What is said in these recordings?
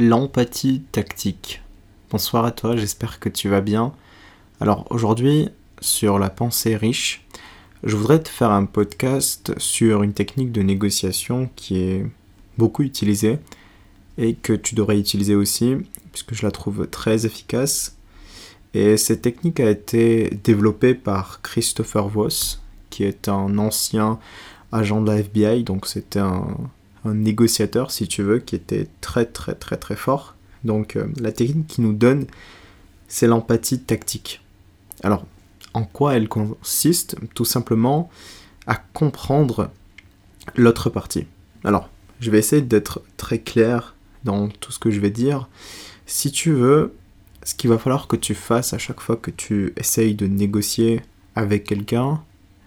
L'empathie tactique. Bonsoir à toi, j'espère que tu vas bien. Alors aujourd'hui, sur la pensée riche, je voudrais te faire un podcast sur une technique de négociation qui est beaucoup utilisée et que tu devrais utiliser aussi, puisque je la trouve très efficace. Et cette technique a été développée par Christopher Voss, qui est un ancien agent de la FBI, donc c'était un, un négociateur, si tu veux, qui était très très très très fort. Donc euh, la technique qui nous donne, c'est l'empathie tactique. Alors, en quoi elle consiste? Tout simplement à comprendre l'autre partie. Alors, je vais essayer d'être très clair dans tout ce que je vais dire. Si tu veux, ce qu'il va falloir que tu fasses à chaque fois que tu essayes de négocier avec quelqu'un,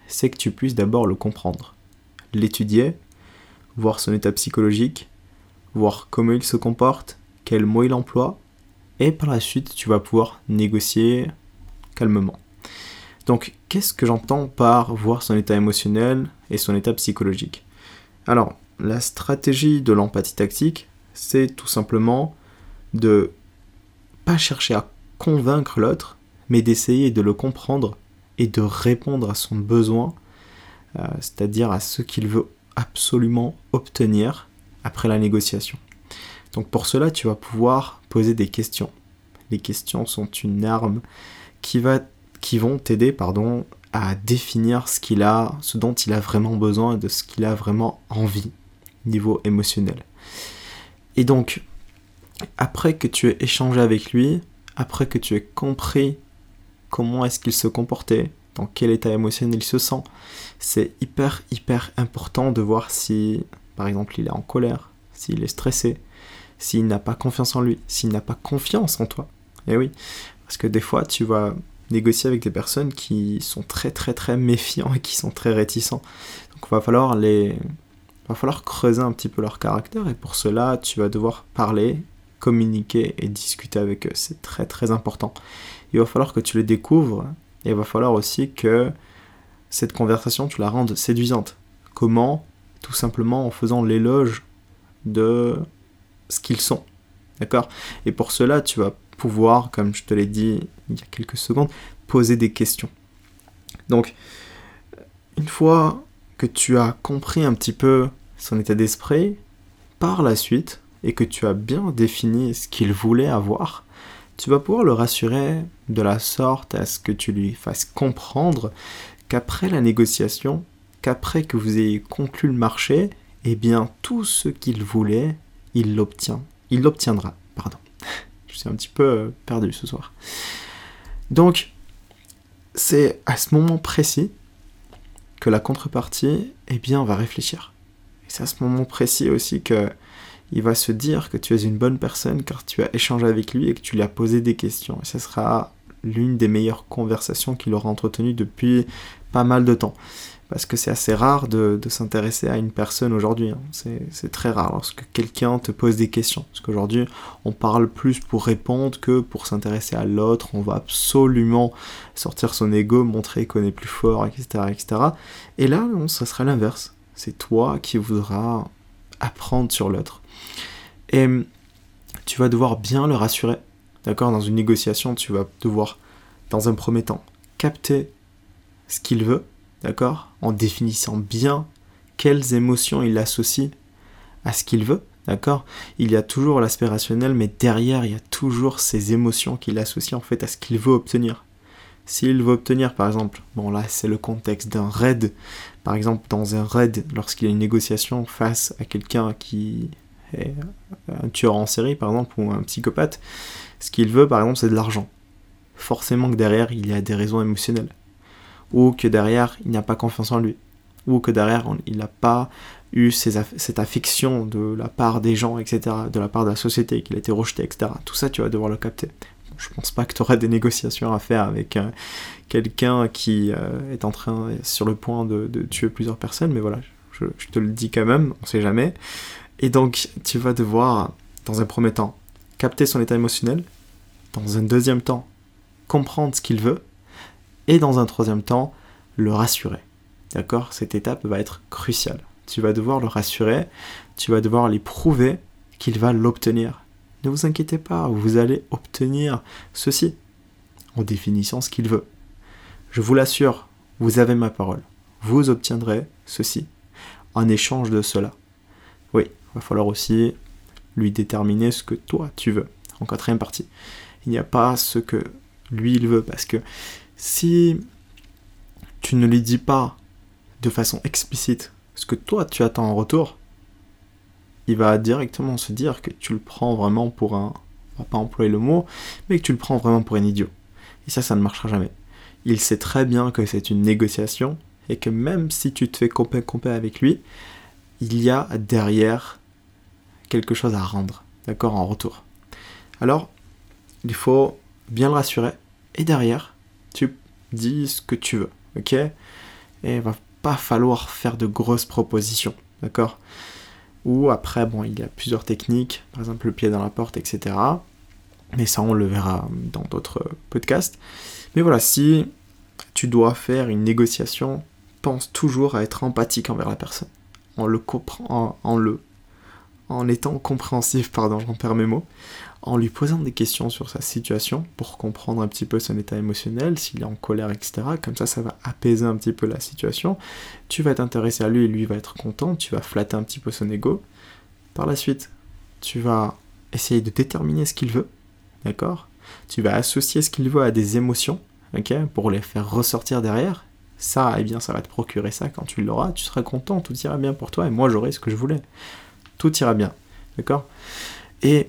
c'est que tu puisses d'abord le comprendre, l'étudier voir son état psychologique, voir comment il se comporte, quels mots il emploie, et par la suite tu vas pouvoir négocier calmement. Donc qu'est-ce que j'entends par voir son état émotionnel et son état psychologique? Alors, la stratégie de l'empathie tactique, c'est tout simplement de pas chercher à convaincre l'autre, mais d'essayer de le comprendre et de répondre à son besoin, euh, c'est-à-dire à ce qu'il veut absolument obtenir après la négociation. Donc pour cela, tu vas pouvoir poser des questions. Les questions sont une arme qui, va, qui vont t'aider pardon, à définir ce qu'il a, ce dont il a vraiment besoin, de ce qu'il a vraiment envie, niveau émotionnel. Et donc, après que tu aies échangé avec lui, après que tu aies compris comment est-ce qu'il se comportait, dans quel état émotionnel il se sent. C'est hyper, hyper important de voir si, par exemple, il est en colère, s'il est stressé, s'il n'a pas confiance en lui, s'il n'a pas confiance en toi. Eh oui, parce que des fois, tu vas négocier avec des personnes qui sont très, très, très méfiants et qui sont très réticents. Donc, il va falloir les... va falloir creuser un petit peu leur caractère et pour cela, tu vas devoir parler, communiquer et discuter avec eux. C'est très, très important. Il va falloir que tu les découvres et il va falloir aussi que cette conversation, tu la rendes séduisante. Comment Tout simplement en faisant l'éloge de ce qu'ils sont. D'accord Et pour cela, tu vas pouvoir, comme je te l'ai dit il y a quelques secondes, poser des questions. Donc, une fois que tu as compris un petit peu son état d'esprit, par la suite, et que tu as bien défini ce qu'il voulait avoir, tu vas pouvoir le rassurer de la sorte à ce que tu lui fasses comprendre qu'après la négociation, qu'après que vous ayez conclu le marché, eh bien tout ce qu'il voulait, il l'obtient. Il l'obtiendra, pardon. Je suis un petit peu euh, perdu ce soir. Donc, c'est à ce moment précis que la contrepartie, eh bien, va réfléchir. C'est à ce moment précis aussi que il va se dire que tu es une bonne personne car tu as échangé avec lui et que tu lui as posé des questions. Et ce sera l'une des meilleures conversations qu'il aura entretenues depuis pas mal de temps. Parce que c'est assez rare de, s'intéresser à une personne aujourd'hui. Hein. C'est très rare lorsque quelqu'un te pose des questions. Parce qu'aujourd'hui, on parle plus pour répondre que pour s'intéresser à l'autre. On va absolument sortir son ego, montrer qu'on est plus fort, etc. etc. Et là, non, ça sera l'inverse. C'est toi qui voudras apprendre sur l'autre. Et tu vas devoir bien le rassurer. D'accord? Dans une négociation, tu vas devoir, dans un premier temps, capter ce qu'il veut. D'accord? En définissant bien quelles émotions il associe à ce qu'il veut. D'accord? Il y a toujours l'aspect rationnel, mais derrière, il y a toujours ces émotions qu'il associe en fait à ce qu'il veut obtenir. S'il veut obtenir, par exemple, bon là c'est le contexte d'un raid, par exemple dans un raid, lorsqu'il y a une négociation face à quelqu'un qui un tueur en série par exemple ou un psychopathe, ce qu'il veut par exemple c'est de l'argent. Forcément que derrière il y a des raisons émotionnelles. Ou que derrière il n'a pas confiance en lui. Ou que derrière il n'a pas eu cette affection de la part des gens, etc., de la part de la société, qu'il a été rejeté, etc. Tout ça, tu vas devoir le capter. Je pense pas que tu auras des négociations à faire avec euh, quelqu'un qui euh, est en train, sur le point de, tuer plusieurs personnes, mais voilà, je, te le dis quand même, on sait jamais. Et donc, tu vas devoir, dans un premier temps, capter son état émotionnel, dans un deuxième temps, comprendre ce qu'il veut, et dans un troisième temps, le rassurer. D'accord? Cette étape va être cruciale. Tu vas devoir le rassurer, tu vas devoir lui prouver qu'il va l'obtenir. Ne vous inquiétez pas, vous allez obtenir ceci en définissant ce qu'il veut. Je vous l'assure, vous avez ma parole. Vous obtiendrez ceci en échange de cela. Oui, il va falloir aussi lui déterminer ce que toi tu veux. En quatrième partie, il n'y a pas ce que lui il veut parce que si tu ne lui dis pas de façon explicite ce que toi tu attends en retour, il va directement se dire que tu le prends vraiment pour un, on va pas employer le mot, mais que tu le prends vraiment pour un idiot. Et ça, ça ne marchera jamais. Il sait très bien que c'est une négociation et que même si tu te fais compé compé avec lui, il y a derrière quelque chose à rendre, d'accord, en retour. Alors, il faut bien le rassurer et derrière, tu dis ce que tu veux, ok? Et il va pas falloir faire de grosses propositions, d'accord? Ou après, bon, il y a plusieurs techniques, par exemple le pied dans la porte, etc. Mais ça, on le verra dans d'autres podcasts. Mais voilà, si tu dois faire une négociation, pense toujours à être empathique envers la personne. En le en, en le en étant compréhensif, pardon, j'en perds mes mots, en lui posant des questions sur sa situation pour comprendre un petit peu son état émotionnel, s'il est en colère, etc. Comme ça, ça va apaiser un petit peu la situation. Tu vas t'intéresser à lui et lui va être content, tu vas flatter un petit peu son ego. Par la suite, tu vas essayer de déterminer ce qu'il veut, d'accord? Tu vas associer ce qu'il veut à des émotions, ok? Pour les faire ressortir derrière. Ça, eh bien, ça va te procurer ça quand tu l'auras, tu seras content, tout ira bien pour toi et moi j'aurai ce que je voulais tout ira bien. D'accord? Et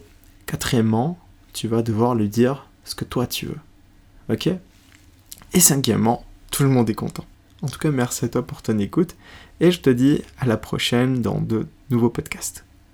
quatrièmement, tu vas devoir lui dire ce que toi tu veux. Ok? Et cinquièmement, tout le monde est content. En tout cas, merci à toi pour ton écoute et je te dis à la prochaine dans de nouveaux podcasts.